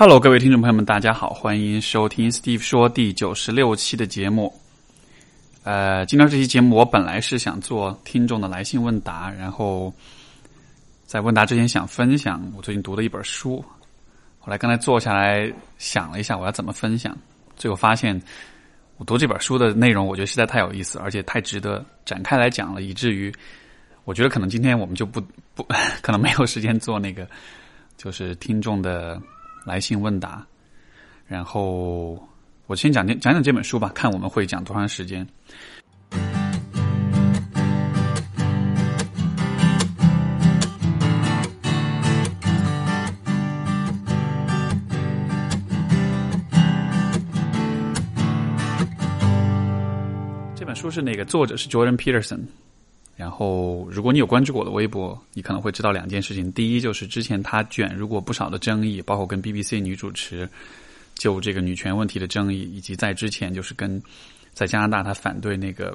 Hello，各位听众朋友们，大家好，欢迎收听 Steve 说第九十六期的节目。呃，今天这期节目我本来是想做听众的来信问答，然后在问答之前想分享我最近读的一本书。后来刚才坐下来想了一下，我要怎么分享，最后发现我读这本书的内容，我觉得实在太有意思，而且太值得展开来讲了，以至于我觉得可能今天我们就不不可能没有时间做那个就是听众的。来信问答，然后我先讲讲讲这本书吧，看我们会讲多长时间。这本书是那个作者是 Jordan Peterson。然后，如果你有关注过我的微博，你可能会知道两件事情。第一，就是之前他卷入过不少的争议，包括跟 BBC 女主持就这个女权问题的争议，以及在之前就是跟在加拿大他反对那个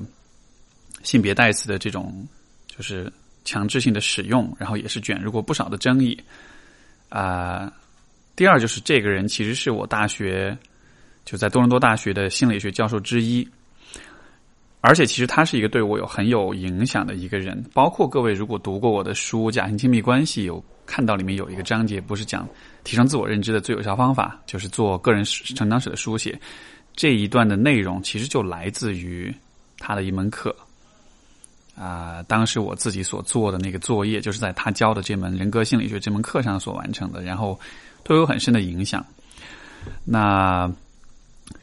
性别代词的这种就是强制性的使用，然后也是卷入过不少的争议。啊，第二就是这个人其实是我大学就在多伦多大学的心理学教授之一。而且，其实他是一个对我有很有影响的一个人。包括各位如果读过我的书《假性亲密关系》，有看到里面有一个章节，不是讲提升自我认知的最有效方法，就是做个人成长史的书写。这一段的内容其实就来自于他的一门课。啊，当时我自己所做的那个作业，就是在他教的这门人格心理学这门课上所完成的，然后都有很深的影响。那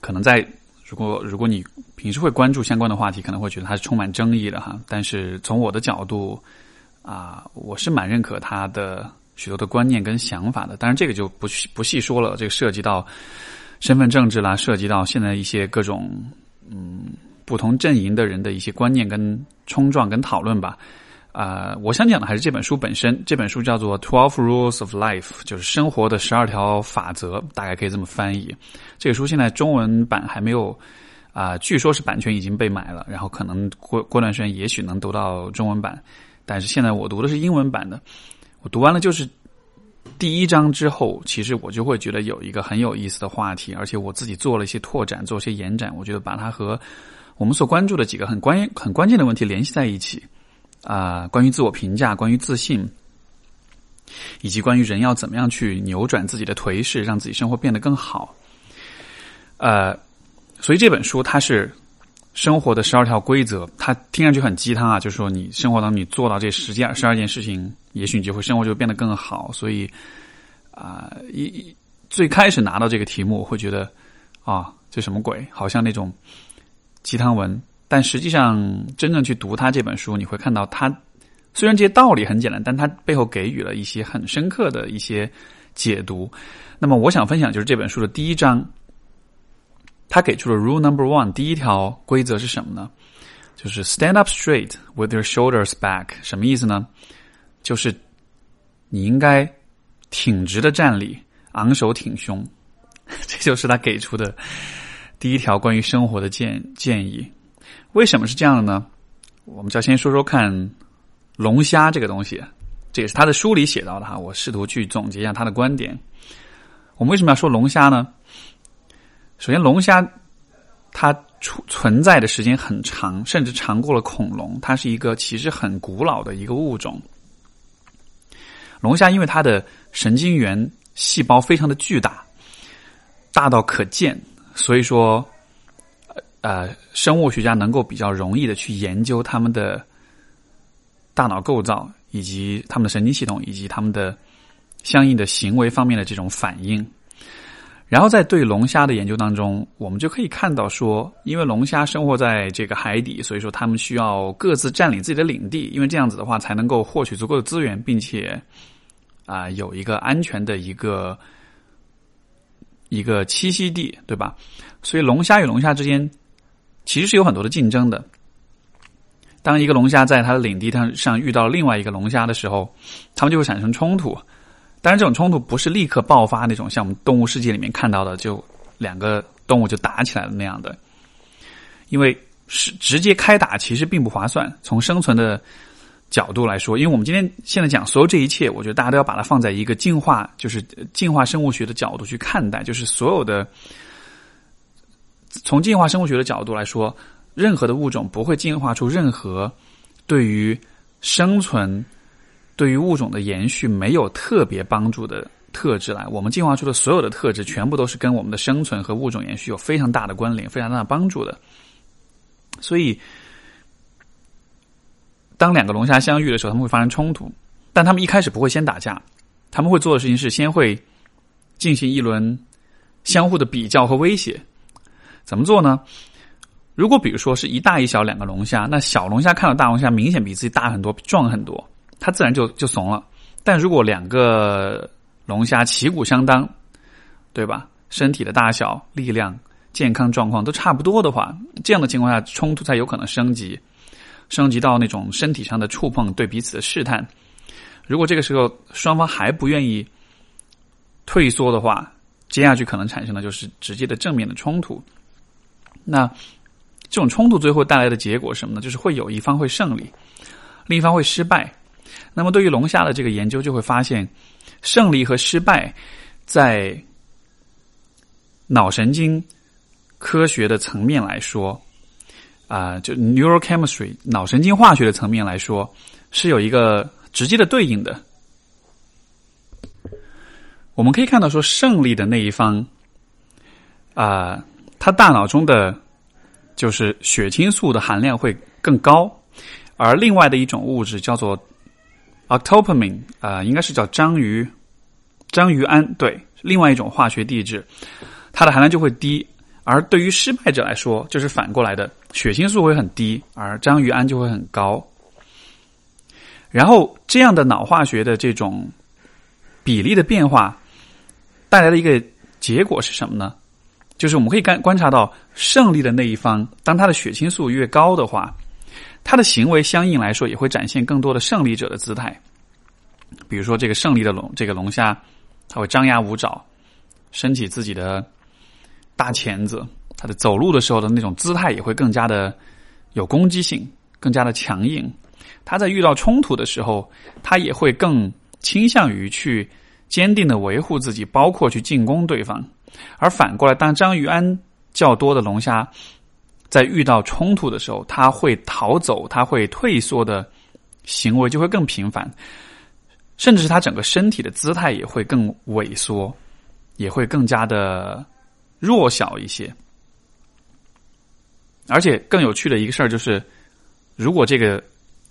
可能在。如果如果你平时会关注相关的话题，可能会觉得它是充满争议的哈。但是从我的角度啊，我是蛮认可他的许多的观念跟想法的。当然，这个就不不细说了，这个涉及到身份政治啦，涉及到现在一些各种嗯不同阵营的人的一些观念跟冲撞跟讨论吧。啊，我想讲的还是这本书本身。这本书叫做《Twelve Rules of Life》，就是生活的十二条法则，大概可以这么翻译。这个书现在中文版还没有啊，据说是版权已经被买了，然后可能过过段时间也许能读到中文版。但是现在我读的是英文版的。我读完了就是第一章之后，其实我就会觉得有一个很有意思的话题，而且我自己做了一些拓展，做一些延展。我觉得把它和我们所关注的几个很关很关键的问题联系在一起。啊，关于自我评价，关于自信，以及关于人要怎么样去扭转自己的颓势，让自己生活变得更好。呃，所以这本书它是生活的十二条规则，它听上去很鸡汤啊，就是说你生活当中你做到这十件、十二件事情，也许你就会生活就变得更好。所以啊，一最开始拿到这个题目，会觉得啊，这什么鬼？好像那种鸡汤文。但实际上，真正去读他这本书，你会看到，他虽然这些道理很简单，但他背后给予了一些很深刻的一些解读。那么，我想分享就是这本书的第一章，他给出了 Rule Number One，第一条规则是什么呢？就是 Stand up straight with your shoulders back。什么意思呢？就是你应该挺直的站立，昂首挺胸。这就是他给出的第一条关于生活的建建议。为什么是这样的呢？我们就要先说说看龙虾这个东西，这也是他的书里写到的哈。我试图去总结一下他的观点。我们为什么要说龙虾呢？首先，龙虾它存存在的时间很长，甚至长过了恐龙。它是一个其实很古老的一个物种。龙虾因为它的神经元细胞非常的巨大，大到可见，所以说。呃，生物学家能够比较容易的去研究他们的大脑构造，以及他们的神经系统，以及他们的相应的行为方面的这种反应。然后在对龙虾的研究当中，我们就可以看到说，因为龙虾生活在这个海底，所以说他们需要各自占领自己的领地，因为这样子的话才能够获取足够的资源，并且啊有一个安全的一个一个栖息地，对吧？所以龙虾与龙虾之间。其实是有很多的竞争的。当一个龙虾在它的领地上上遇到另外一个龙虾的时候，它们就会产生冲突。当然，这种冲突不是立刻爆发那种，像我们动物世界里面看到的，就两个动物就打起来了那样的。因为是直接开打，其实并不划算。从生存的角度来说，因为我们今天现在讲所有这一切，我觉得大家都要把它放在一个进化，就是进化生物学的角度去看待，就是所有的从进化生物学的角度来说，任何的物种不会进化出任何对于生存、对于物种的延续没有特别帮助的特质来。我们进化出的所有的特质，全部都是跟我们的生存和物种延续有非常大的关联、非常大的帮助的。所以。当两个龙虾相遇的时候，他们会发生冲突，但他们一开始不会先打架，他们会做的事情是先会进行一轮相互的比较和威胁。怎么做呢？如果比如说是一大一小两个龙虾，那小龙虾看到大龙虾明显比自己大很多、壮很多，它自然就就怂了。但如果两个龙虾旗鼓相当，对吧？身体的大小、力量、健康状况都差不多的话，这样的情况下，冲突才有可能升级。升级到那种身体上的触碰，对彼此的试探。如果这个时候双方还不愿意退缩的话，接下去可能产生的就是直接的正面的冲突。那这种冲突最后带来的结果是什么呢？就是会有一方会胜利，另一方会失败。那么对于龙虾的这个研究就会发现，胜利和失败在脑神经科学的层面来说。啊，就 neurochemistry 脑神经化学的层面来说，是有一个直接的对应的。我们可以看到，说胜利的那一方，啊，他大脑中的就是血清素的含量会更高，而另外的一种物质叫做 octopamine，啊，应该是叫章鱼章鱼胺，对，另外一种化学地质，它的含量就会低。而对于失败者来说，就是反过来的，血清素会很低，而章鱼胺就会很高。然后这样的脑化学的这种比例的变化带来的一个结果是什么呢？就是我们可以观观察到，胜利的那一方，当他的血清素越高的话，他的行为相应来说也会展现更多的胜利者的姿态。比如说，这个胜利的龙，这个龙虾，它会张牙舞爪，升起自己的。大钳子，它的走路的时候的那种姿态也会更加的有攻击性，更加的强硬。它在遇到冲突的时候，它也会更倾向于去坚定的维护自己，包括去进攻对方。而反过来，当章鱼安较多的龙虾在遇到冲突的时候，它会逃走，它会退缩的行为就会更频繁，甚至是它整个身体的姿态也会更萎缩，也会更加的。弱小一些，而且更有趣的一个事儿就是，如果这个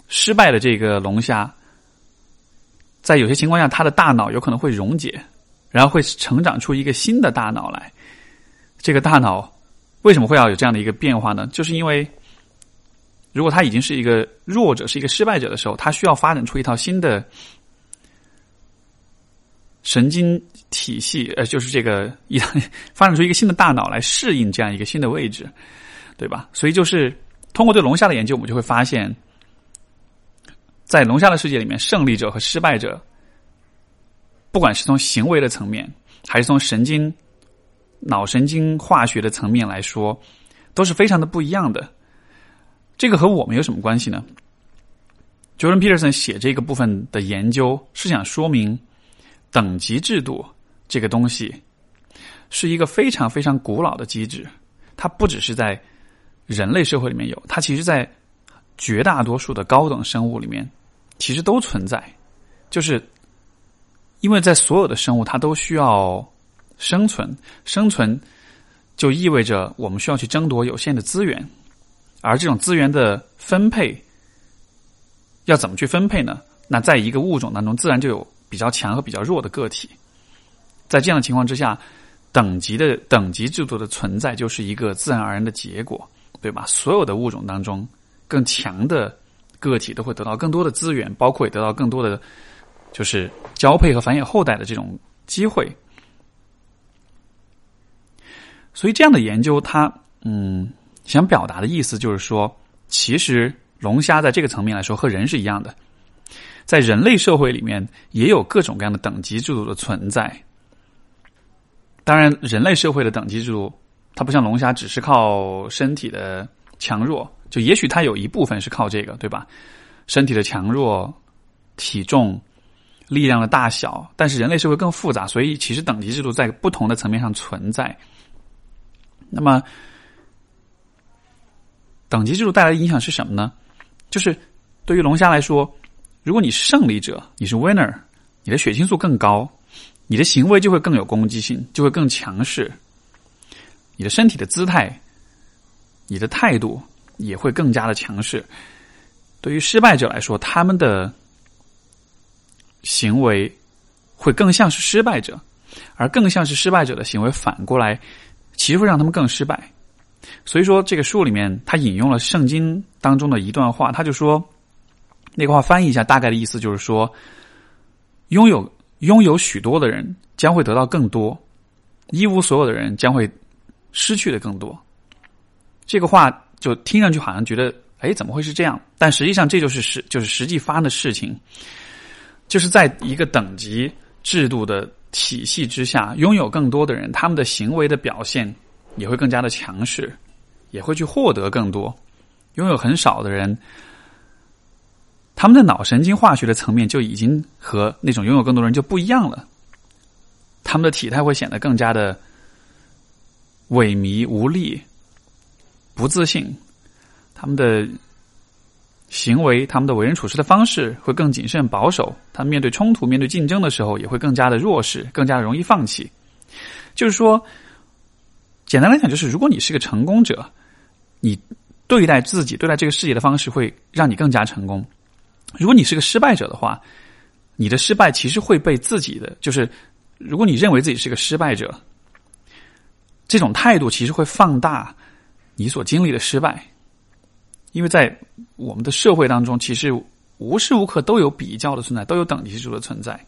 失败的这个龙虾，在有些情况下，它的大脑有可能会溶解，然后会成长出一个新的大脑来。这个大脑为什么会要有这样的一个变化呢？就是因为，如果他已经是一个弱者，是一个失败者的时候，他需要发展出一套新的。神经体系，呃，就是这个一 发展出一个新的大脑来适应这样一个新的位置，对吧？所以就是通过对龙虾的研究，我们就会发现，在龙虾的世界里面，胜利者和失败者，不管是从行为的层面，还是从神经、脑神经化学的层面来说，都是非常的不一样的。这个和我们有什么关系呢？Jordan Peterson 写这个部分的研究是想说明。等级制度这个东西是一个非常非常古老的机制，它不只是在人类社会里面有，它其实在绝大多数的高等生物里面其实都存在。就是因为在所有的生物，它都需要生存，生存就意味着我们需要去争夺有限的资源，而这种资源的分配要怎么去分配呢？那在一个物种当中，自然就有。比较强和比较弱的个体，在这样的情况之下，等级的等级制度的存在就是一个自然而然的结果，对吧？所有的物种当中，更强的个体都会得到更多的资源，包括也得到更多的就是交配和繁衍后代的这种机会。所以，这样的研究，它嗯，想表达的意思就是说，其实龙虾在这个层面来说和人是一样的。在人类社会里面，也有各种各样的等级制度的存在。当然，人类社会的等级制度，它不像龙虾，只是靠身体的强弱。就也许它有一部分是靠这个，对吧？身体的强弱、体重、力量的大小，但是人类社会更复杂，所以其实等级制度在不同的层面上存在。那么，等级制度带来的影响是什么呢？就是对于龙虾来说，如果你是胜利者，你是 winner，你的血清素更高，你的行为就会更有攻击性，就会更强势，你的身体的姿态、你的态度也会更加的强势。对于失败者来说，他们的行为会更像是失败者，而更像是失败者的行为，反过来其实会让他们更失败。所以说，这个书里面他引用了圣经当中的一段话，他就说，那个话翻译一下，大概的意思就是说，拥有拥有许多的人将会得到更多，一无所有的人将会失去的更多。这个话就听上去好像觉得。哎，怎么会是这样？但实际上，这就是实就是实际发生的事情，就是在一个等级制度的体系之下，拥有更多的人，他们的行为的表现也会更加的强势，也会去获得更多；拥有很少的人，他们的脑神经化学的层面就已经和那种拥有更多人就不一样了，他们的体态会显得更加的萎靡无力、不自信。他们的行为，他们的为人处事的方式会更谨慎保守。他们面对冲突、面对竞争的时候，也会更加的弱势，更加容易放弃。就是说，简单来讲，就是如果你是个成功者，你对待自己、对待这个世界的方式会让你更加成功；如果你是个失败者的话，你的失败其实会被自己的，就是如果你认为自己是个失败者，这种态度其实会放大你所经历的失败。因为在我们的社会当中，其实无时无刻都有比较的存在，都有等级制度的存在，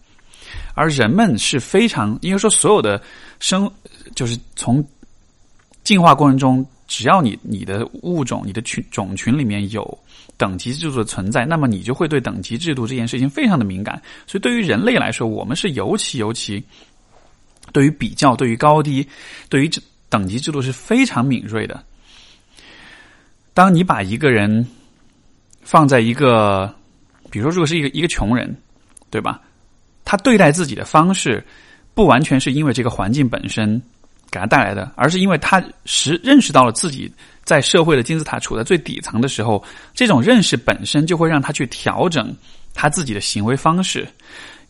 而人们是非常，应该说所有的生，就是从进化过程中，只要你你的物种、你的群种群里面有等级制度的存在，那么你就会对等级制度这件事情非常的敏感。所以，对于人类来说，我们是尤其尤其对于比较、对于高低、对于等级制度是非常敏锐的。当你把一个人放在一个，比如说，如果是一个一个穷人，对吧？他对待自己的方式，不完全是因为这个环境本身给他带来的，而是因为他识认识到了自己在社会的金字塔处在最底层的时候，这种认识本身就会让他去调整他自己的行为方式。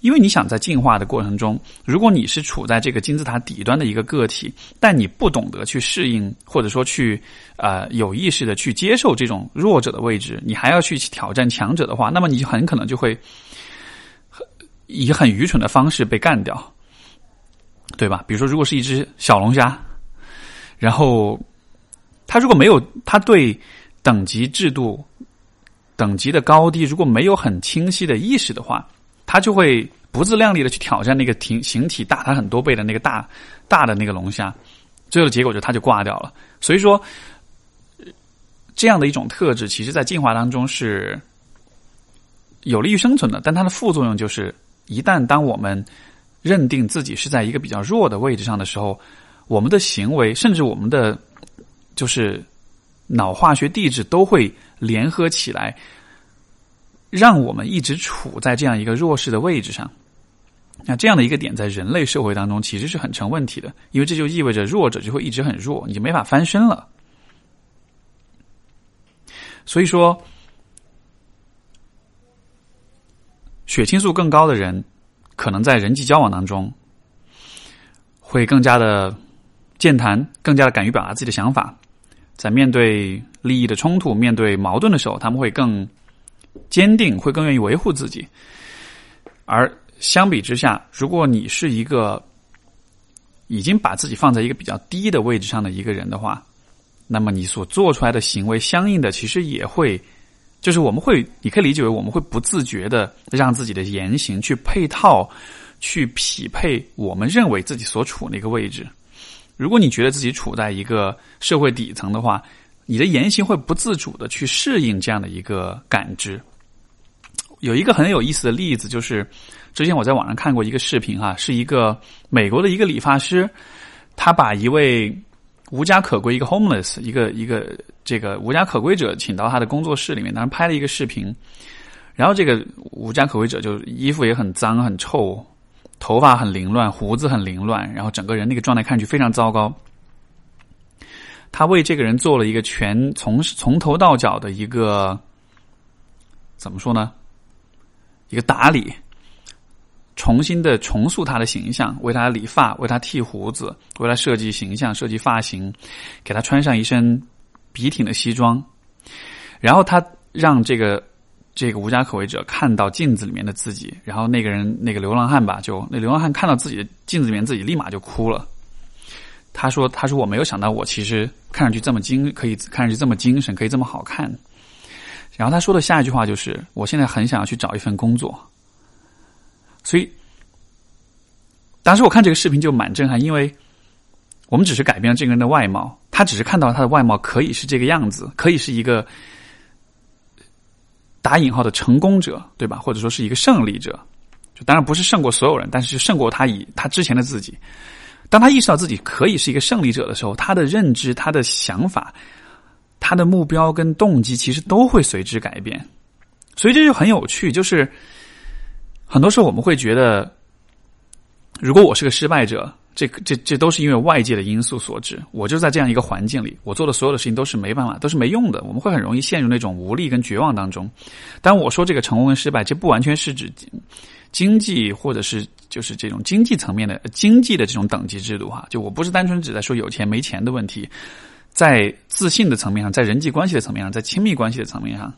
因为你想在进化的过程中，如果你是处在这个金字塔底端的一个个体，但你不懂得去适应，或者说去呃有意识的去接受这种弱者的位置，你还要去挑战强者的话，那么你就很可能就会以很愚蠢的方式被干掉，对吧？比如说，如果是一只小龙虾，然后他如果没有他对等级制度、等级的高低如果没有很清晰的意识的话。他就会不自量力的去挑战那个体形体大他很多倍的那个大大的那个龙虾，最后的结果就他就挂掉了。所以说，这样的一种特质，其实在进化当中是有利于生存的。但它的副作用就是，一旦当我们认定自己是在一个比较弱的位置上的时候，我们的行为，甚至我们的就是脑化学地质都会联合起来。让我们一直处在这样一个弱势的位置上，那这样的一个点在人类社会当中其实是很成问题的，因为这就意味着弱者就会一直很弱，你就没法翻身了。所以说，血清素更高的人，可能在人际交往当中会更加的健谈，更加的敢于表达自己的想法，在面对利益的冲突、面对矛盾的时候，他们会更。坚定会更愿意维护自己，而相比之下，如果你是一个已经把自己放在一个比较低的位置上的一个人的话，那么你所做出来的行为，相应的其实也会，就是我们会，你可以理解为我们会不自觉的让自己的言行去配套、去匹配我们认为自己所处那个位置。如果你觉得自己处在一个社会底层的话，你的言行会不自主的去适应这样的一个感知。有一个很有意思的例子，就是之前我在网上看过一个视频哈，是一个美国的一个理发师，他把一位无家可归、一个 homeless、一个一个这个无家可归者请到他的工作室里面，当时拍了一个视频，然后这个无家可归者就衣服也很脏很臭，头发很凌乱，胡子很凌乱，然后整个人那个状态看上去非常糟糕。他为这个人做了一个全从从头到脚的一个怎么说呢？一个打理，重新的重塑他的形象，为他理发，为他剃胡子，为他设计形象、设计发型，给他穿上一身笔挺的西装，然后他让这个这个无家可归者看到镜子里面的自己，然后那个人那个流浪汉吧，就那流浪汉看到自己的镜子里面自己，立马就哭了。他说：“他说我没有想到，我其实看上去这么精，可以看上去这么精神，可以这么好看。”然后他说的下一句话就是：“我现在很想要去找一份工作。”所以，当时我看这个视频就蛮震撼，因为我们只是改变了这个人的外貌，他只是看到他的外貌可以是这个样子，可以是一个打引号的成功者，对吧？或者说是一个胜利者，就当然不是胜过所有人，但是胜过他以他之前的自己。当他意识到自己可以是一个胜利者的时候，他的认知、他的想法、他的目标跟动机，其实都会随之改变。所以这就很有趣，就是很多时候我们会觉得，如果我是个失败者，这这这都是因为外界的因素所致。我就在这样一个环境里，我做的所有的事情都是没办法，都是没用的。我们会很容易陷入那种无力跟绝望当中。但我说这个成功跟失败，这不完全是指经济或者是。就是这种经济层面的经济的这种等级制度哈，就我不是单纯只在说有钱没钱的问题，在自信的层面上，在人际关系的层面上，在亲密关系的层面上，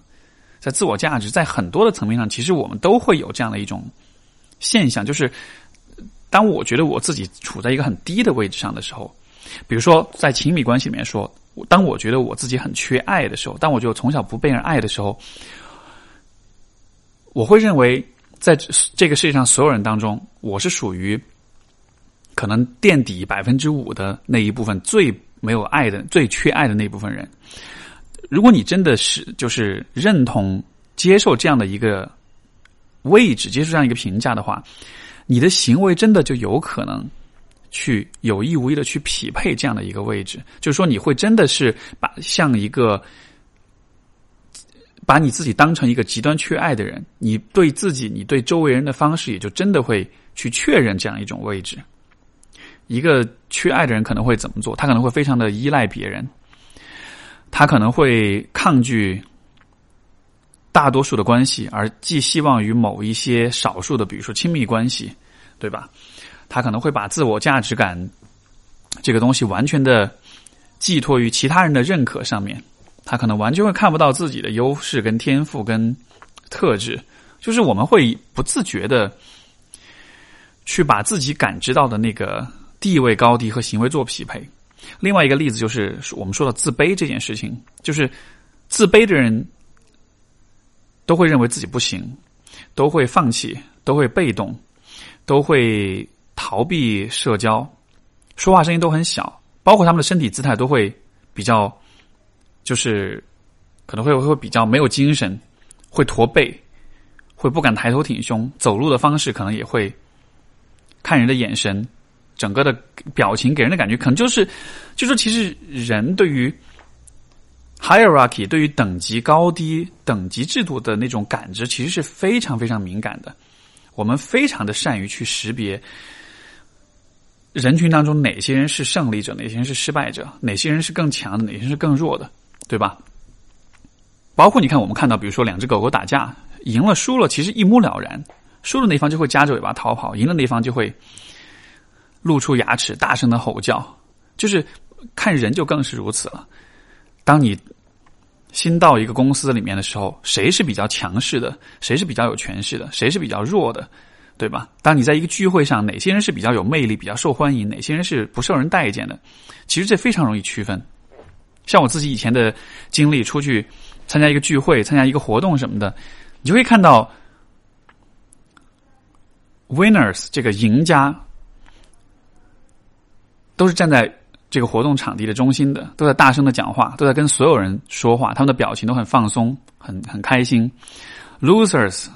在自我价值，在很多的层面上，其实我们都会有这样的一种现象，就是当我觉得我自己处在一个很低的位置上的时候，比如说在亲密关系里面说，当我觉得我自己很缺爱的时候，当我就从小不被人爱的时候，我会认为。在这个世界上所有人当中，我是属于可能垫底百分之五的那一部分，最没有爱的、最缺爱的那一部分人。如果你真的是就是认同、接受这样的一个位置，接受这样一个评价的话，你的行为真的就有可能去有意无意的去匹配这样的一个位置。就是说，你会真的是把像一个。把你自己当成一个极端缺爱的人，你对自己、你对周围人的方式，也就真的会去确认这样一种位置。一个缺爱的人可能会怎么做？他可能会非常的依赖别人，他可能会抗拒大多数的关系，而寄希望于某一些少数的，比如说亲密关系，对吧？他可能会把自我价值感这个东西完全的寄托于其他人的认可上面。他可能完全会看不到自己的优势、跟天赋、跟特质，就是我们会不自觉的去把自己感知到的那个地位高低和行为做匹配。另外一个例子就是我们说的自卑这件事情，就是自卑的人都会认为自己不行，都会放弃，都会被动，都会逃避社交，说话声音都很小，包括他们的身体姿态都会比较。就是可能会会比较没有精神，会驼背，会不敢抬头挺胸，走路的方式可能也会看人的眼神，整个的表情给人的感觉可能就是，就说其实人对于 hierarchy 对于等级高低等级制度的那种感知，其实是非常非常敏感的。我们非常的善于去识别人群当中哪些人是胜利者，哪些人是失败者，哪些人是更强的，哪些人是更弱的。对吧？包括你看，我们看到，比如说两只狗狗打架，赢了输了，其实一目了然。输的那方就会夹着尾巴逃跑，赢的那方就会露出牙齿，大声的吼叫。就是看人就更是如此了。当你新到一个公司里面的时候，谁是比较强势的，谁是比较有权势的，谁是比较弱的，对吧？当你在一个聚会上，哪些人是比较有魅力、比较受欢迎，哪些人是不受人待见的，其实这非常容易区分。像我自己以前的经历，出去参加一个聚会、参加一个活动什么的，你就会看到 winners 这个赢家都是站在这个活动场地的中心的，都在大声的讲话，都在跟所有人说话，他们的表情都很放松、很很开心。losers，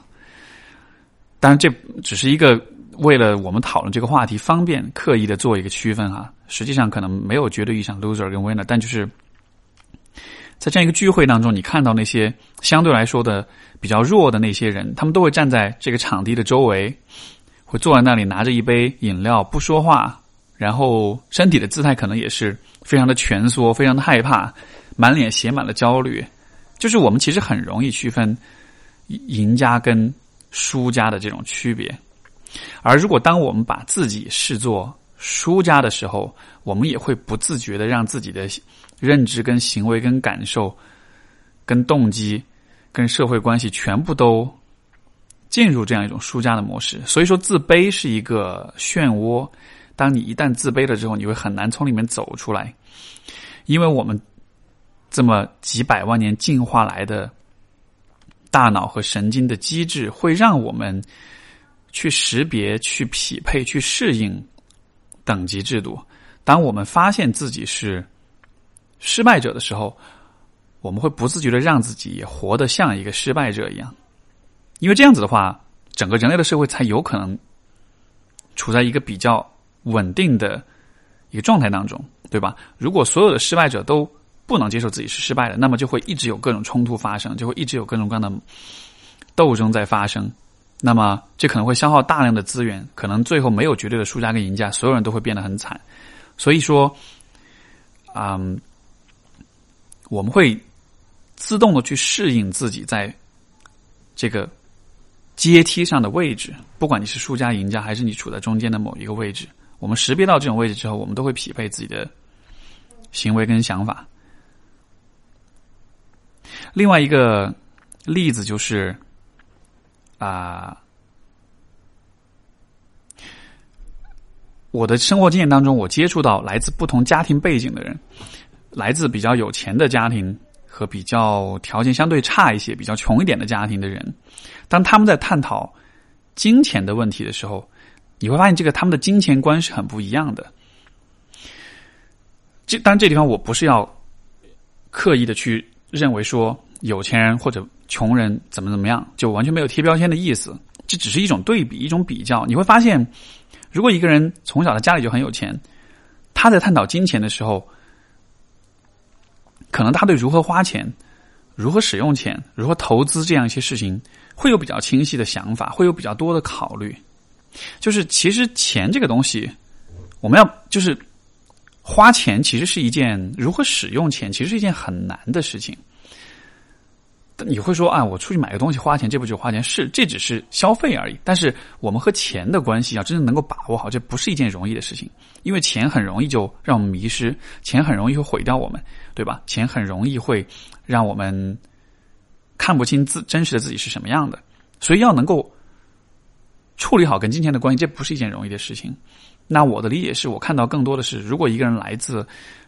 当然这只是一个为了我们讨论这个话题方便刻意的做一个区分哈，实际上可能没有绝对意义上 loser 跟 winner，但就是。在这样一个聚会当中，你看到那些相对来说的比较弱的那些人，他们都会站在这个场地的周围，会坐在那里拿着一杯饮料不说话，然后身体的姿态可能也是非常的蜷缩，非常的害怕，满脸写满了焦虑。就是我们其实很容易区分赢家跟输家的这种区别，而如果当我们把自己视作输家的时候，我们也会不自觉的让自己的。认知、跟行为、跟感受、跟动机、跟社会关系，全部都进入这样一种输家的模式。所以说，自卑是一个漩涡。当你一旦自卑了之后，你会很难从里面走出来，因为我们这么几百万年进化来的大脑和神经的机制，会让我们去识别、去匹配、去适应等级制度。当我们发现自己是失败者的时候，我们会不自觉的让自己也活得像一个失败者一样，因为这样子的话，整个人类的社会才有可能处在一个比较稳定的一个状态当中，对吧？如果所有的失败者都不能接受自己是失败的，那么就会一直有各种冲突发生，就会一直有各种各样的斗争在发生，那么这可能会消耗大量的资源，可能最后没有绝对的输家跟赢家，所有人都会变得很惨。所以说，嗯。我们会自动的去适应自己在这个阶梯上的位置，不管你是输家、赢家，还是你处在中间的某一个位置。我们识别到这种位置之后，我们都会匹配自己的行为跟想法。另外一个例子就是啊，我的生活经验当中，我接触到来自不同家庭背景的人。来自比较有钱的家庭和比较条件相对差一些、比较穷一点的家庭的人，当他们在探讨金钱的问题的时候，你会发现这个他们的金钱观是很不一样的。这当然，这地方我不是要刻意的去认为说有钱人或者穷人怎么怎么样，就完全没有贴标签的意思。这只是一种对比，一种比较。你会发现，如果一个人从小他家里就很有钱，他在探讨金钱的时候。可能他对如何花钱、如何使用钱、如何投资这样一些事情，会有比较清晰的想法，会有比较多的考虑。就是其实钱这个东西，我们要就是花钱，其实是一件如何使用钱，其实是一件很难的事情。你会说啊，我出去买个东西花钱，这不就花钱？是，这只是消费而已。但是我们和钱的关系要真正能够把握好，这不是一件容易的事情，因为钱很容易就让我们迷失，钱很容易会毁掉我们。对吧？钱很容易会让我们看不清自真实的自己是什么样的，所以要能够处理好跟金钱的关系，这不是一件容易的事情。那我的理解是我看到更多的是，如果一个人来自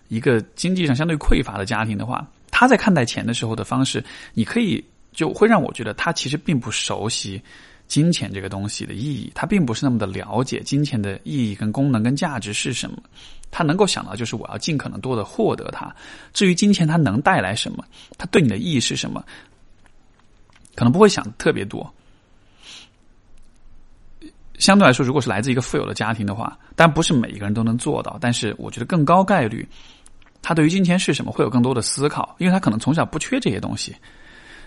一个经济上相对匮乏的家庭的话，他在看待钱的时候的方式，你可以就会让我觉得他其实并不熟悉。金钱这个东西的意义，他并不是那么的了解金钱的意义跟功能跟价值是什么，他能够想到就是我要尽可能多的获得它。至于金钱它能带来什么，它对你的意义是什么，可能不会想特别多。相对来说，如果是来自一个富有的家庭的话，但不是每一个人都能做到。但是我觉得更高概率，他对于金钱是什么会有更多的思考，因为他可能从小不缺这些东西，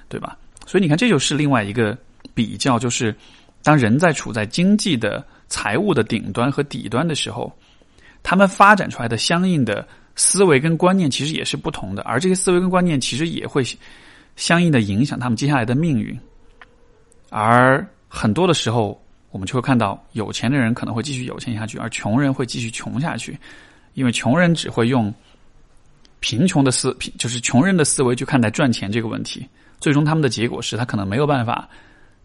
对吧？所以你看，这就是另外一个。比较就是，当人在处在经济的财务的顶端和底端的时候，他们发展出来的相应的思维跟观念其实也是不同的，而这些思维跟观念其实也会相应的影响他们接下来的命运。而很多的时候，我们就会看到有钱的人可能会继续有钱下去，而穷人会继续穷下去，因为穷人只会用贫穷的思，就是穷人的思维去看待赚钱这个问题，最终他们的结果是他可能没有办法。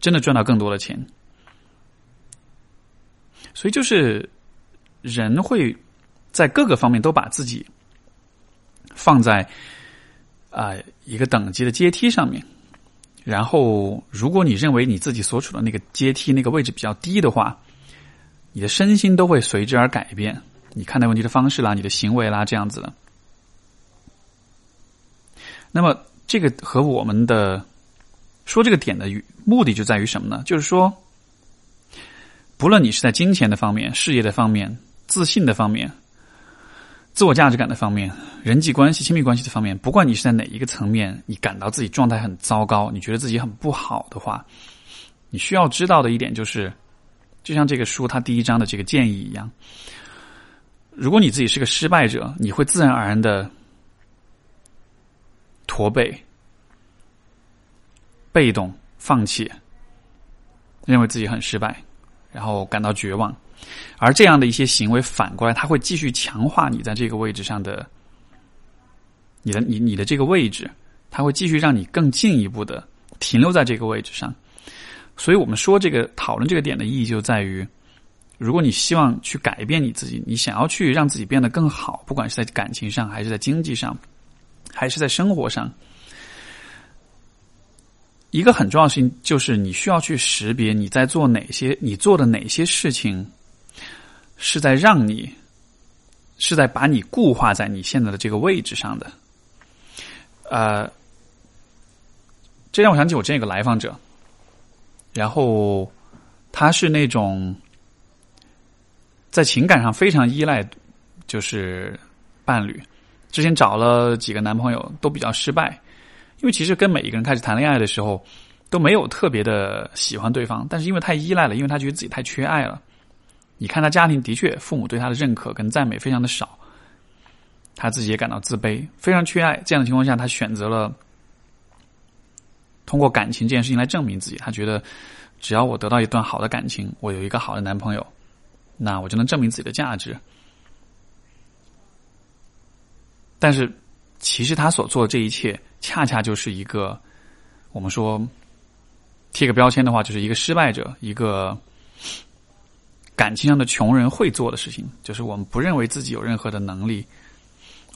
真的赚到更多的钱，所以就是人会在各个方面都把自己放在啊一个等级的阶梯上面，然后如果你认为你自己所处的那个阶梯那个位置比较低的话，你的身心都会随之而改变，你看待问题的方式啦，你的行为啦，这样子的。那么这个和我们的。说这个点的目的就在于什么呢？就是说，不论你是在金钱的方面、事业的方面、自信的方面，自我价值感的方面，人际关系、亲密关系的方面，不管你是在哪一个层面，你感到自己状态很糟糕，你觉得自己很不好的话，你需要知道的一点就是，就像这个书它第一章的这个建议一样，如果你自己是个失败者，你会自然而然的驼背、被动、放弃，认为自己很失败，然后感到绝望。而这样的一些行为反过来，它会继续强化你在这个位置上的，你的你你的这个位置，它会继续让你更进一步的停留在这个位置上。所以我们说这个讨论这个点的意义就在于，如果你希望去改变你自己，你想要去让自己变得更好，不管是在感情上，还是在经济上，还是在生活上，一个很重要的事情就是你需要去识别你在做哪些，你做的哪些事情。是在让你，是在把你固化在你现在的这个位置上的，呃，这让我想起我这个来访者，然后他是那种在情感上非常依赖，就是伴侣，之前找了几个男朋友都比较失败，因为其实跟每一个人开始谈恋爱的时候都没有特别的喜欢对方，但是因为太依赖了，因为他觉得自己太缺爱了。你看他家庭的确，父母对他的认可跟赞美非常的少，他自己也感到自卑，非常缺爱。这样的情况下，他选择了通过感情这件事情来证明自己。他觉得，只要我得到一段好的感情，我有一个好的男朋友，那我就能证明自己的价值。但是，其实他所做的这一切，恰恰就是一个我们说贴个标签的话，就是一个失败者，一个。感情上的穷人会做的事情，就是我们不认为自己有任何的能力，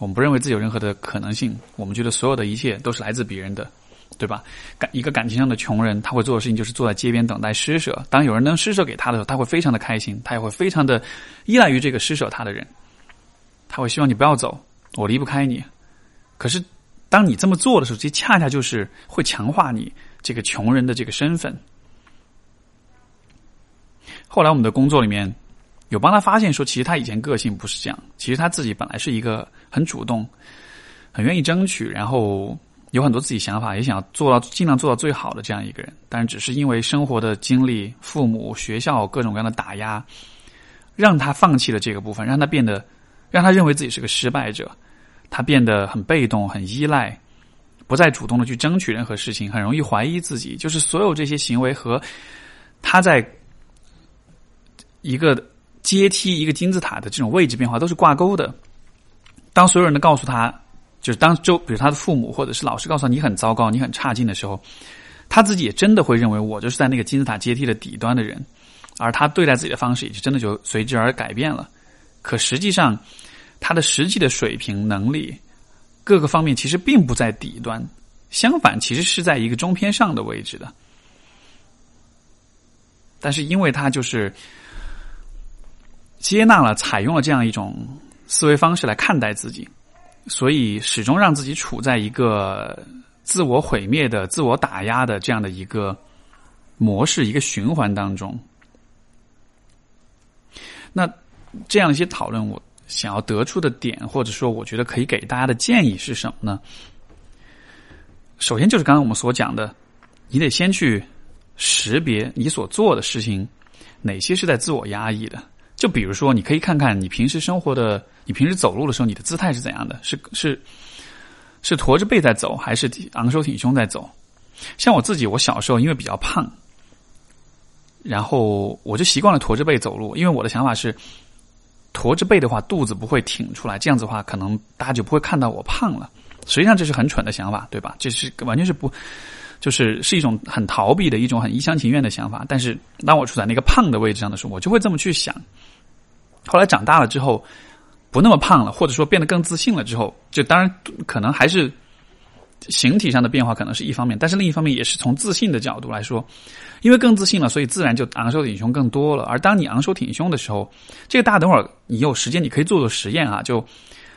我们不认为自己有任何的可能性，我们觉得所有的一切都是来自别人的，对吧？感一个感情上的穷人，他会做的事情就是坐在街边等待施舍。当有人能施舍给他的时候，他会非常的开心，他也会非常的依赖于这个施舍他的人，他会希望你不要走，我离不开你。可是，当你这么做的时候，这恰恰就是会强化你这个穷人的这个身份。后来我们的工作里面有帮他发现说，其实他以前个性不是这样，其实他自己本来是一个很主动、很愿意争取，然后有很多自己想法，也想要做到尽量做到最好的这样一个人。但是只是因为生活的经历、父母、学校各种各样的打压，让他放弃了这个部分，让他变得让他认为自己是个失败者，他变得很被动、很依赖，不再主动的去争取任何事情，很容易怀疑自己。就是所有这些行为和他在。一个阶梯，一个金字塔的这种位置变化都是挂钩的。当所有人都告诉他，就是当周，比如他的父母或者是老师告诉他你很糟糕，你很差劲的时候，他自己也真的会认为我就是在那个金字塔阶梯的底端的人，而他对待自己的方式也就真的就随之而改变了。可实际上，他的实际的水平、能力各个方面其实并不在底端，相反，其实是在一个中偏上的位置的。但是因为他就是。接纳了、采用了这样一种思维方式来看待自己，所以始终让自己处在一个自我毁灭的、自我打压的这样的一个模式、一个循环当中。那这样一些讨论，我想要得出的点，或者说我觉得可以给大家的建议是什么呢？首先就是刚刚我们所讲的，你得先去识别你所做的事情哪些是在自我压抑的。就比如说，你可以看看你平时生活的，你平时走路的时候，你的姿态是怎样的？是是是驼着背在走，还是昂首挺胸在走？像我自己，我小时候因为比较胖，然后我就习惯了驼着背走路。因为我的想法是，驼着背的话，肚子不会挺出来，这样子的话，可能大家就不会看到我胖了。实际上这是很蠢的想法，对吧？这是完全是不，就是是一种很逃避的一种很一厢情愿的想法。但是当我处在那个胖的位置上的时候，我就会这么去想。后来长大了之后，不那么胖了，或者说变得更自信了之后，就当然可能还是形体上的变化可能是一方面，但是另一方面也是从自信的角度来说，因为更自信了，所以自然就昂首挺胸更多了。而当你昂首挺胸的时候，这个大家等会儿你有时间你可以做做实验啊，就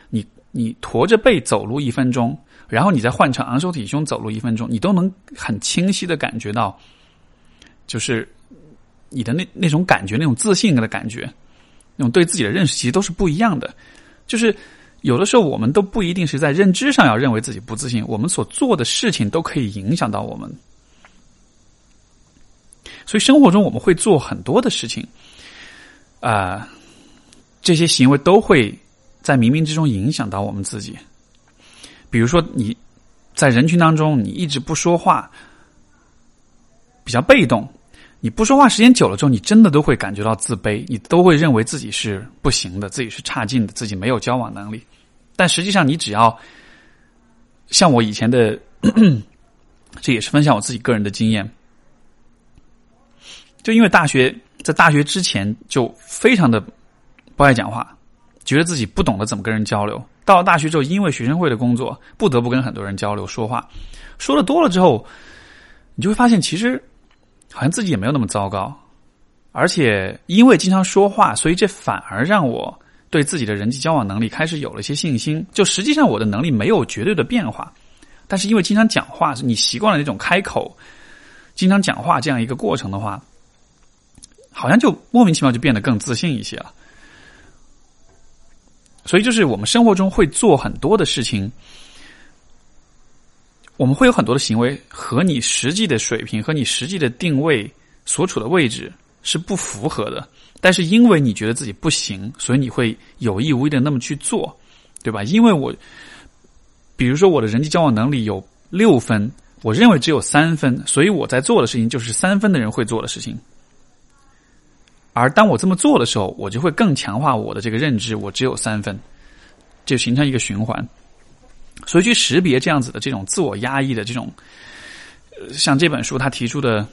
你你驼着背走路一分钟，然后你再换成昂首挺胸走路一分钟，你都能很清晰的感觉到，就是你的那那种感觉，那种自信的感觉。那种对自己的认识其实都是不一样的，就是有的时候我们都不一定是在认知上要认为自己不自信，我们所做的事情都可以影响到我们。所以生活中我们会做很多的事情，啊，这些行为都会在冥冥之中影响到我们自己。比如说你在人群当中，你一直不说话，比较被动。你不说话时间久了之后，你真的都会感觉到自卑，你都会认为自己是不行的，自己是差劲的，自己没有交往能力。但实际上，你只要像我以前的，这也是分享我自己个人的经验。就因为大学在大学之前就非常的不爱讲话，觉得自己不懂得怎么跟人交流。到了大学之后，因为学生会的工作，不得不跟很多人交流说话，说的多了之后，你就会发现其实。好像自己也没有那么糟糕，而且因为经常说话，所以这反而让我对自己的人际交往能力开始有了一些信心。就实际上我的能力没有绝对的变化，但是因为经常讲话，你习惯了那种开口、经常讲话这样一个过程的话，好像就莫名其妙就变得更自信一些了。所以就是我们生活中会做很多的事情。我们会有很多的行为和你实际的水平和你实际的定位所处的位置是不符合的，但是因为你觉得自己不行，所以你会有意无意的那么去做，对吧？因为我，比如说我的人际交往能力有六分，我认为只有三分，所以我在做的事情就是三分的人会做的事情。而当我这么做的时候，我就会更强化我的这个认知，我只有三分，就形成一个循环。所以，去识别这样子的这种自我压抑的这种，像这本书他提出的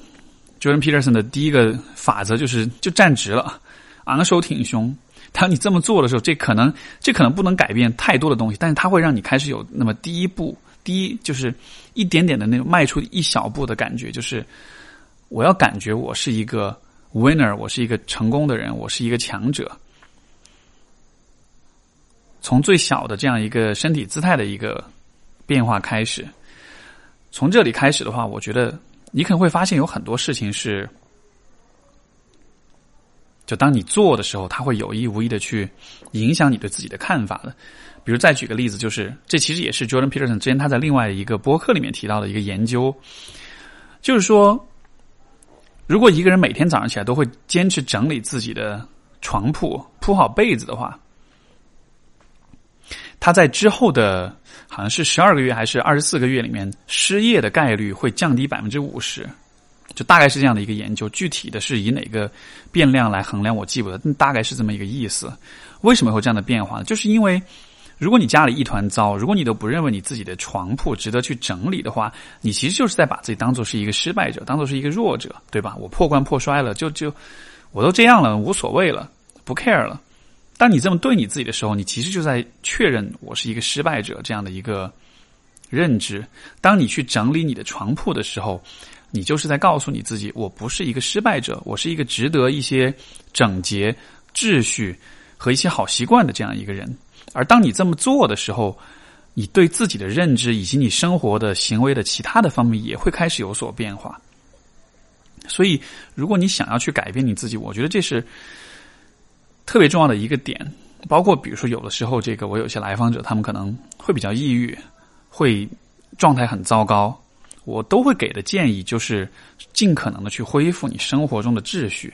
，Jordan Peterson 的第一个法则就是就站直了，昂首挺胸。当你这么做的时候，这可能这可能不能改变太多的东西，但是它会让你开始有那么第一步，第一就是一点点的那种迈出一小步的感觉，就是我要感觉我是一个 winner，我是一个成功的人，我是一个强者。从最小的这样一个身体姿态的一个变化开始，从这里开始的话，我觉得你可能会发现有很多事情是，就当你做的时候，它会有意无意的去影响你对自己的看法的。比如再举个例子，就是这其实也是 Jordan Peterson 之前他在另外一个博客里面提到的一个研究，就是说，如果一个人每天早上起来都会坚持整理自己的床铺、铺好被子的话。他在之后的好像是十二个月还是二十四个月里面，失业的概率会降低百分之五十，就大概是这样的一个研究。具体的是以哪个变量来衡量，我记不得，大概是这么一个意思。为什么会这样的变化？就是因为如果你家里一团糟，如果你都不认为你自己的床铺值得去整理的话，你其实就是在把自己当做是一个失败者，当做是一个弱者，对吧？我破罐破摔了，就就我都这样了，无所谓了，不 care 了。当你这么对你自己的时候，你其实就在确认我是一个失败者这样的一个认知。当你去整理你的床铺的时候，你就是在告诉你自己，我不是一个失败者，我是一个值得一些整洁、秩序和一些好习惯的这样一个人。而当你这么做的时候，你对自己的认知以及你生活的行为的其他的方面也会开始有所变化。所以，如果你想要去改变你自己，我觉得这是。特别重要的一个点，包括比如说，有的时候，这个我有些来访者，他们可能会比较抑郁，会状态很糟糕，我都会给的建议就是，尽可能的去恢复你生活中的秩序。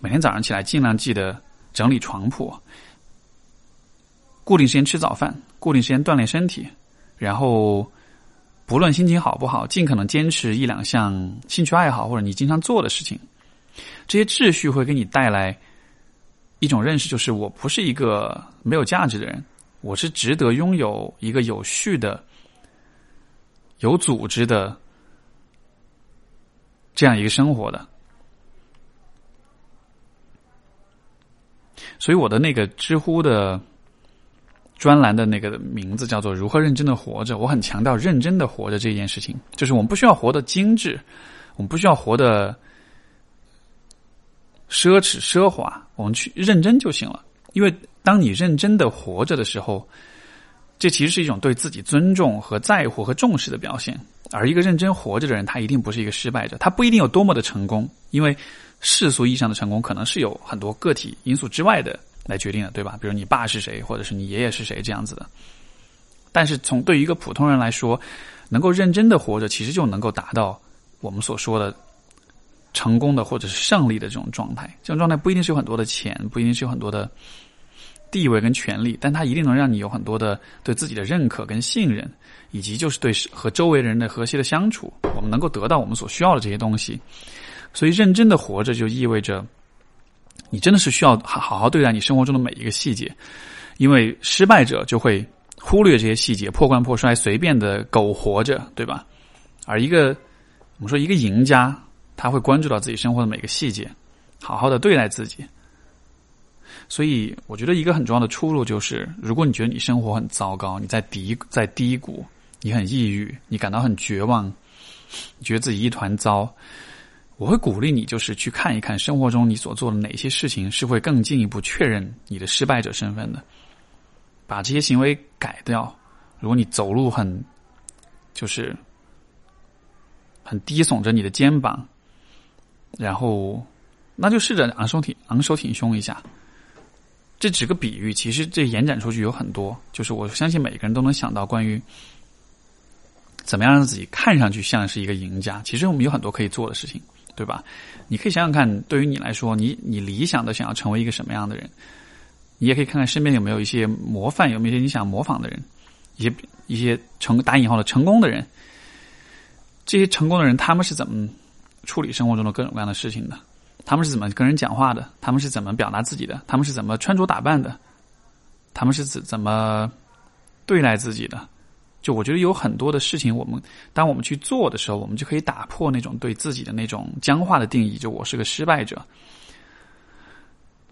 每天早上起来，尽量记得整理床铺，固定时间吃早饭，固定时间锻炼身体，然后不论心情好不好，尽可能坚持一两项兴趣爱好或者你经常做的事情。这些秩序会给你带来。一种认识就是，我不是一个没有价值的人，我是值得拥有一个有序的、有组织的这样一个生活的。所以，我的那个知乎的专栏的那个名字叫做“如何认真的活着”。我很强调认真的活着这件事情，就是我们不需要活得精致，我们不需要活得。奢侈奢华，我们去认真就行了。因为当你认真的活着的时候，这其实是一种对自己尊重和在乎和重视的表现。而一个认真活着的人，他一定不是一个失败者，他不一定有多么的成功。因为世俗意义上的成功，可能是有很多个体因素之外的来决定的，对吧？比如你爸是谁，或者是你爷爷是谁这样子的。但是从对于一个普通人来说，能够认真的活着，其实就能够达到我们所说的成功的或者是胜利的这种状态。这种状态不一定是有很多的钱，不一定是有很多的地位跟权利，但它一定能让你有很多的对自己的认可跟信任，以及就是对和周围人的和谐的相处。我们能够得到我们所需要的这些东西。所以，认真的活着就意味着。你真的是需要好好好对待你生活中的每一个细节，因为失败者就会忽略这些细节，破罐破摔，随便的苟活着，对吧？而一个我们说一个赢家，他会关注到自己生活的每个细节，好好的对待自己。所以，我觉得一个很重要的出路就是，如果你觉得你生活很糟糕，你在低在低谷，你很抑郁，你感到很绝望，你觉得自己一团糟。我会鼓励你，就是去看一看生活中你所做的哪些事情是会更进一步确认你的失败者身份的，把这些行为改掉。如果你走路很，就是很低耸着你的肩膀，然后那就试着昂首挺昂首挺胸一下。这几个比喻，其实这延展出去有很多，就是我相信每个人都能想到关于怎么样让自己看上去像是一个赢家。其实我们有很多可以做的事情。对吧？你可以想想看，对于你来说，你你理想的想要成为一个什么样的人？你也可以看看身边有没有一些模范，有没有一些你想模仿的人，一些一些成打引号的成功的人。这些成功的人，他们是怎么处理生活中的各种各样的事情的？他们是怎么跟人讲话的？他们是怎么表达自己的？他们是怎么穿着打扮的？他们是怎怎么对待自己的？就我觉得有很多的事情，我们当我们去做的时候，我们就可以打破那种对自己的那种僵化的定义，就我是个失败者。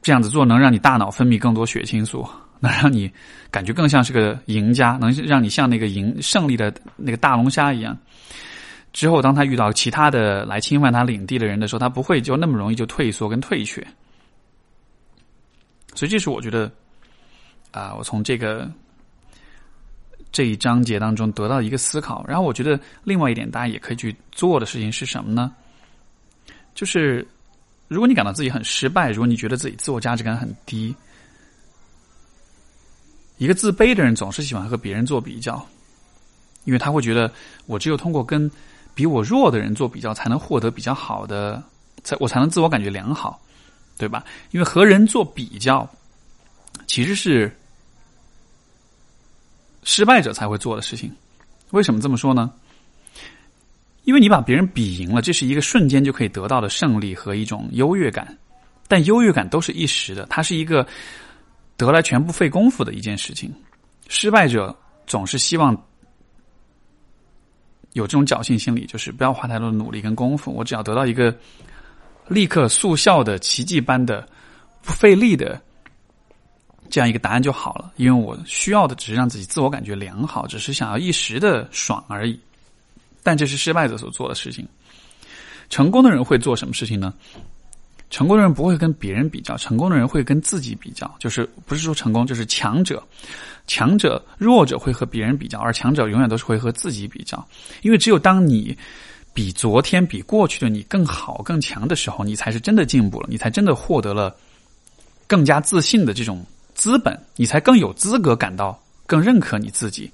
这样子做能让你大脑分泌更多血清素，能让你感觉更像是个赢家，能让你像那个赢胜利的那个大龙虾一样。之后，当他遇到其他的来侵犯他领地的人的时候，他不会就那么容易就退缩跟退却。所以，这是我觉得啊，我从这个。这一章节当中得到一个思考，然后我觉得另外一点大家也可以去做的事情是什么呢？就是如果你感到自己很失败，如果你觉得自己自我价值感很低，一个自卑的人总是喜欢和别人做比较，因为他会觉得我只有通过跟比我弱的人做比较，才能获得比较好的，才我才能自我感觉良好，对吧？因为和人做比较其实是。失败者才会做的事情，为什么这么说呢？因为你把别人比赢了，这是一个瞬间就可以得到的胜利和一种优越感，但优越感都是一时的，它是一个得来全不费功夫的一件事情。失败者总是希望有这种侥幸心理，就是不要花太多的努力跟功夫，我只要得到一个立刻速效的奇迹般的不费力的。这样一个答案就好了，因为我需要的只是让自己自我感觉良好，只是想要一时的爽而已。但这是失败者所做的事情。成功的人会做什么事情呢？成功的人不会跟别人比较，成功的人会跟自己比较。就是不是说成功就是强者，强者弱者会和别人比较，而强者永远都是会和自己比较。因为只有当你比昨天、比过去的你更好、更强的时候，你才是真的进步了，你才真的获得了更加自信的这种。资本，你才更有资格感到更认可你自己，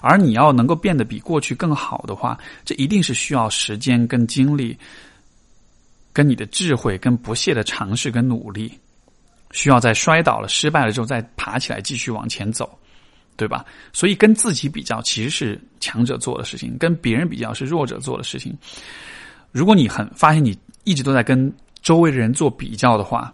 而你要能够变得比过去更好的话，这一定是需要时间、跟精力、跟你的智慧、跟不懈的尝试跟努力，需要在摔倒了、失败了之后再爬起来继续往前走，对吧？所以跟自己比较其实是强者做的事情，跟别人比较是弱者做的事情。如果你很发现你一直都在跟周围的人做比较的话，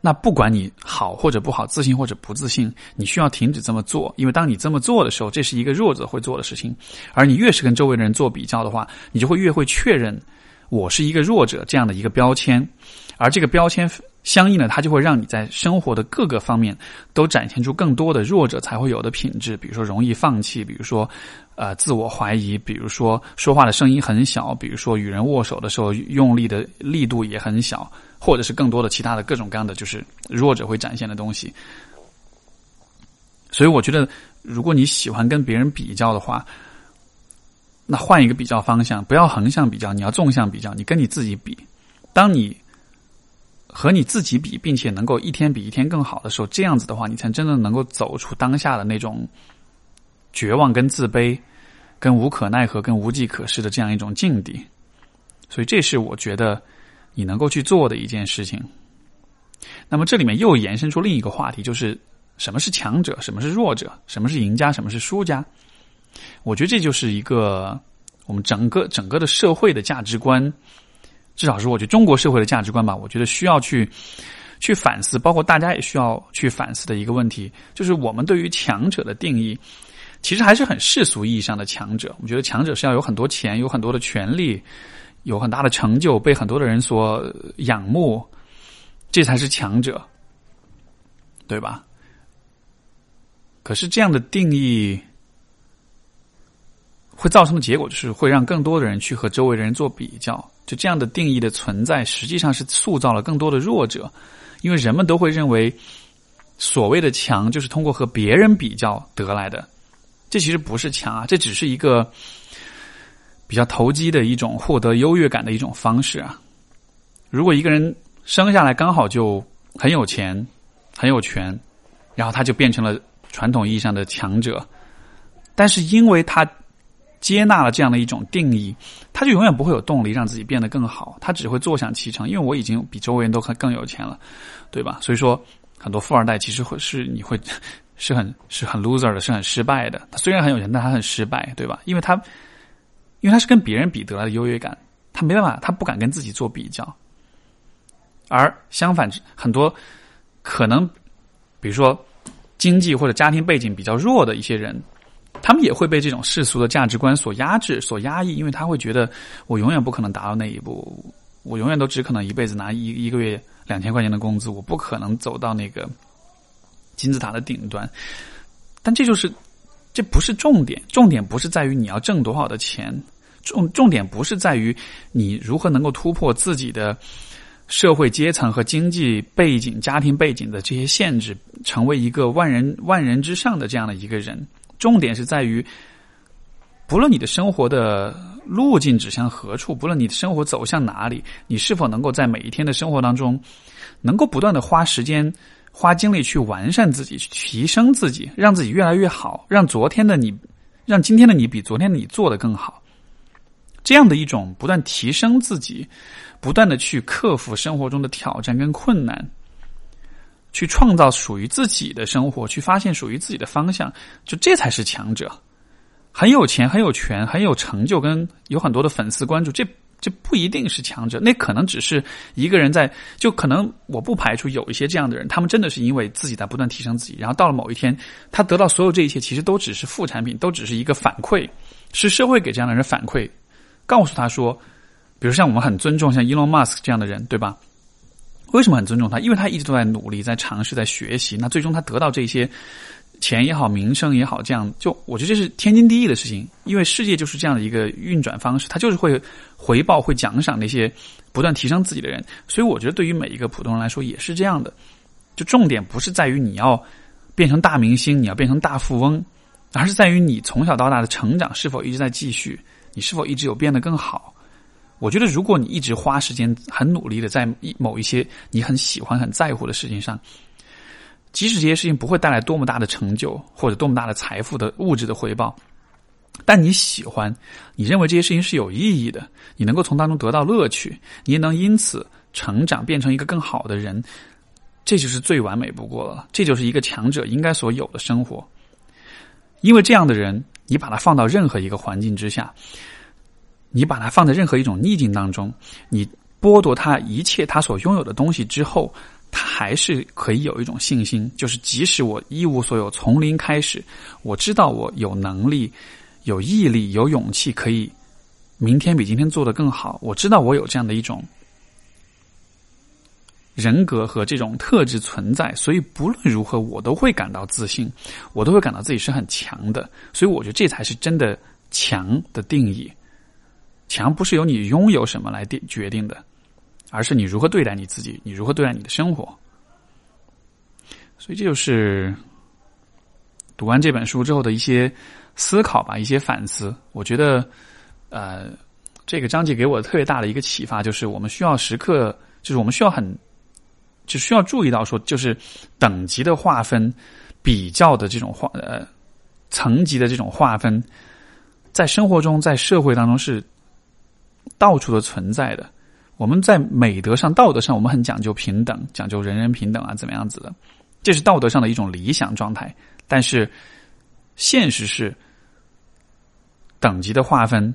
那不管你好或者不好，自信或者不自信，你需要停止这么做，因为当你这么做的时候，这是一个弱者会做的事情。而你越是跟周围的人做比较的话，你就会越会确认我是一个弱者这样的一个标签，而这个标签相应的，它就会让你在生活的各个方面都展现出更多的弱者才会有的品质，比如说容易放弃，比如说呃自我怀疑，比如说说话的声音很小，比如说与人握手的时候用力的力度也很小。或者是更多的其他的各种各样的，就是弱者会展现的东西。所以我觉得，如果你喜欢跟别人比较的话，那换一个比较方向，不要横向比较，你要纵向比较，你跟你自己比。当你和你自己比，并且能够一天比一天更好的时候，这样子的话，你才真正能够走出当下的那种绝望、跟自卑、跟无可奈何、跟无计可施的这样一种境地。所以，这是我觉得你能够去做的一件事情。那么，这里面又延伸出另一个话题，就是什么是强者，什么是弱者，什么是赢家，什么是输家？我觉得这就是一个我们整个整个的社会的价值观。至少是我觉得中国社会的价值观吧，我觉得需要去去反思，包括大家也需要去反思的一个问题，就是我们对于强者的定义，其实还是很世俗意义上的强者。我们觉得强者是要有很多钱，有很多的权利，有很大的成就，被很多的人所仰慕，这才是强者，对吧？可是这样的定义。会造成的结果就是会让更多的人去和周围的人做比较，就这样的定义的存在，实际上是塑造了更多的弱者，因为人们都会认为所谓的强就是通过和别人比较得来的，这其实不是强啊，这只是一个比较投机的一种获得优越感的一种方式啊。如果一个人生下来刚好就很有钱、很有权，然后他就变成了传统意义上的强者，但是因为他。接纳了这样的一种定义，他就永远不会有动力让自己变得更好，他只会坐享其成。因为我已经比周围人都更更有钱了，对吧？所以说，很多富二代其实会是你会 是很是很 loser 的，是很失败的。他虽然很有钱，但他很失败，对吧？因为他因为他是跟别人比得来的优越感，他没办法，他不敢跟自己做比较。而相反，很多可能比如说经济或者家庭背景比较弱的一些人。他们也会被这种世俗的价值观所压制、所压抑，因为他会觉得我永远不可能达到那一步，我永远都只可能一辈子拿一一个月两千块钱的工资，我不可能走到那个金字塔的顶端。但这就是这不是重点，重点不是在于你要挣多少的钱，重重点不是在于你如何能够突破自己的社会阶层和经济背景、家庭背景的这些限制，成为一个万人万人之上的这样的一个人。重点是在于，不论你的生活的路径指向何处，不论你的生活走向哪里，你是否能够在每一天的生活当中，能够不断的花时间、花精力去完善自己、去提升自己，让自己越来越好，让昨天的你，让今天的你比昨天的你做的更好。这样的一种不断提升自己，不断的去克服生活中的挑战跟困难。去创造属于自己的生活，去发现属于自己的方向，就这才是强者。很有钱、很有权、很有成就，跟有很多的粉丝关注，这这不一定是强者。那可能只是一个人在，就可能我不排除有一些这样的人，他们真的是因为自己在不断提升自己，然后到了某一天，他得到所有这一切，其实都只是副产品，都只是一个反馈，是社会给这样的人反馈，告诉他说，比如像我们很尊重像 Elon Musk 这样的人，对吧？为什么很尊重他？因为他一直都在努力，在尝试，在学习。那最终他得到这些钱也好，名声也好，这样就我觉得这是天经地义的事情。因为世界就是这样的一个运转方式，他就是会回报、会奖赏那些不断提升自己的人。所以我觉得对于每一个普通人来说也是这样的。就重点不是在于你要变成大明星，你要变成大富翁，而是在于你从小到大的成长是否一直在继续，你是否一直有变得更好。我觉得，如果你一直花时间很努力的在某一些你很喜欢、很在乎的事情上，即使这些事情不会带来多么大的成就或者多么大的财富的物质的回报，但你喜欢，你认为这些事情是有意义的，你能够从当中得到乐趣，你也能因此成长，变成一个更好的人，这就是最完美不过了。这就是一个强者应该所有的生活。因为这样的人，你把他放到任何一个环境之下。你把它放在任何一种逆境当中，你剥夺他一切他所拥有的东西之后，他还是可以有一种信心，就是即使我一无所有，从零开始，我知道我有能力、有毅力、有勇气，可以明天比今天做得更好。我知道我有这样的一种人格和这种特质存在，所以不论如何，我都会感到自信，我都会感到自己是很强的。所以我觉得这才是真的强的定义。强不是由你拥有什么来定决定的，而是你如何对待你自己，你如何对待你的生活。所以这就是读完这本书之后的一些思考吧，一些反思。我觉得，呃，这个章节给我特别大的一个启发，就是我们需要时刻，就是我们需要很就需要注意到说，就是等级的划分、比较的这种划呃层级的这种划分，在生活中、在社会当中是到处都存在的。我们在美德上、道德上，我们很讲究平等，讲究人人平等啊，怎么样子的？这是道德上的一种理想状态。但是现实是等级的划分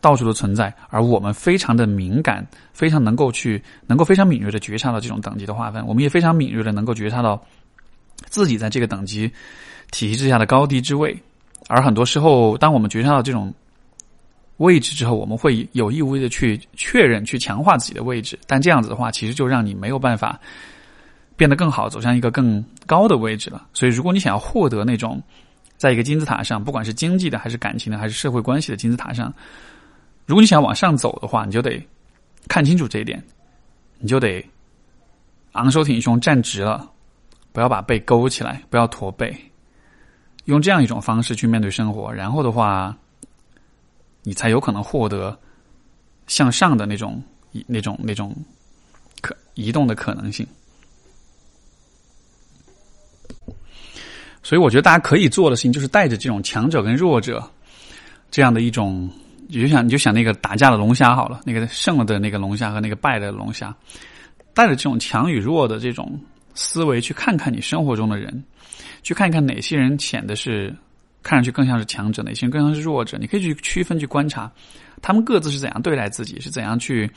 到处的存在，而我们非常的敏感，非常能够去，能够非常敏锐的觉察到这种等级的划分。我们也非常敏锐的能够觉察到自己在这个等级体系之下的高低之位。而很多时候，当我们觉察到这种，位置之后，我们会有意无意的去确认、去强化自己的位置，但这样子的话，其实就让你没有办法变得更好，走向一个更高的位置了。所以，如果你想要获得那种在一个金字塔上，不管是经济的、还是感情的、还是社会关系的金字塔上，如果你想往上走的话，你就得看清楚这一点，你就得昂首挺胸、站直了，不要把背勾起来，不要驼背，用这样一种方式去面对生活，然后的话。你才有可能获得向上的那种、那种、那种可移动的可能性。所以，我觉得大家可以做的事情，就是带着这种强者跟弱者这样的一种，你就想你就想那个打架的龙虾好了，那个胜了的那个龙虾和那个败的龙虾，带着这种强与弱的这种思维，去看看你生活中的人，去看看哪些人显得是。看上去更像是强者，哪些人更像是弱者？你可以去区分、去观察，他们各自是怎样对待自己，是怎样去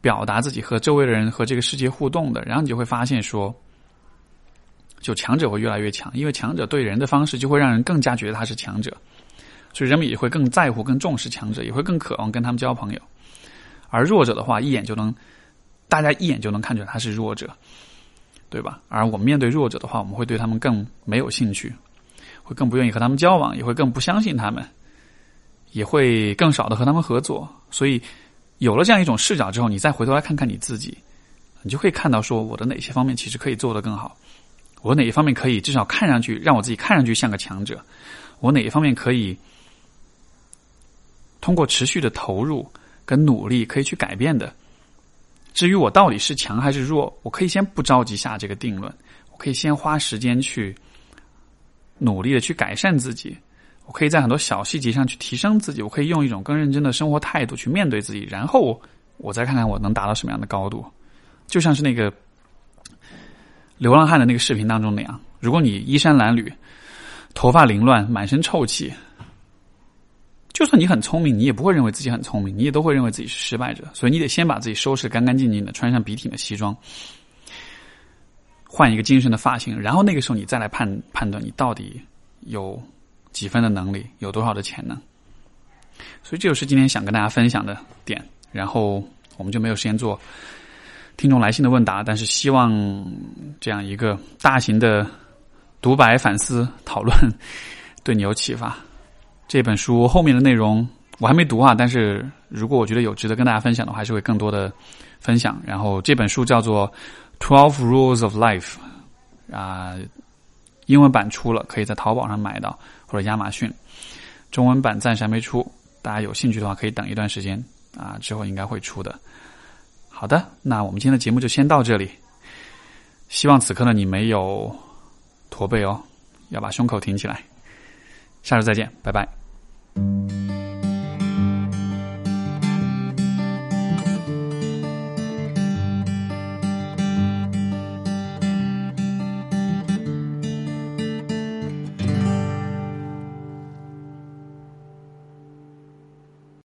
表达自己和周围的人和这个世界互动的。然后你就会发现，说，就强者会越来越强，因为强者对人的方式就会让人更加觉得他是强者，所以人们也会更在乎、更重视强者，也会更渴望跟他们交朋友。而弱者的话，一眼就能，大家一眼就能看出来他是弱者，对吧？而我们面对弱者的话，我们会对他们更没有兴趣。会更不愿意和他们交往，也会更不相信他们，也会更少的和他们合作。所以，有了这样一种视角之后，你再回头来看看你自己，你就会看到说，我的哪些方面其实可以做得更好，我哪一方面可以至少看上去让我自己看上去像个强者，我哪一方面可以通过持续的投入跟努力可以去改变的。至于我到底是强还是弱，我可以先不着急下这个定论，我可以先花时间去。努力的去改善自己，我可以在很多小细节上去提升自己，我可以用一种更认真的生活态度去面对自己，然后我再看看我能达到什么样的高度。就像是那个流浪汉的那个视频当中那样，如果你衣衫褴褛、头发凌乱、满身臭气，就算你很聪明，你也不会认为自己很聪明，你也都会认为自己是失败者。所以你得先把自己收拾干干净净的，穿上笔挺的西装。换一个精神的发型，然后那个时候你再来判判断你到底有几分的能力，有多少的潜能。所以这就是今天想跟大家分享的点。然后我们就没有时间做听众来信的问答，但是希望这样一个大型的独白反思讨论对你有启发。这本书后面的内容我还没读啊，但是如果我觉得有值得跟大家分享的话，还是会更多的分享。然后这本书叫做。Twelve Rules of Life，啊，英文版出了，可以在淘宝上买到，或者亚马逊。中文版暂时还没出，大家有兴趣的话可以等一段时间，啊，之后应该会出的。好的，那我们今天的节目就先到这里。希望此刻的你没有驼背哦，要把胸口挺起来。下周再见，拜拜。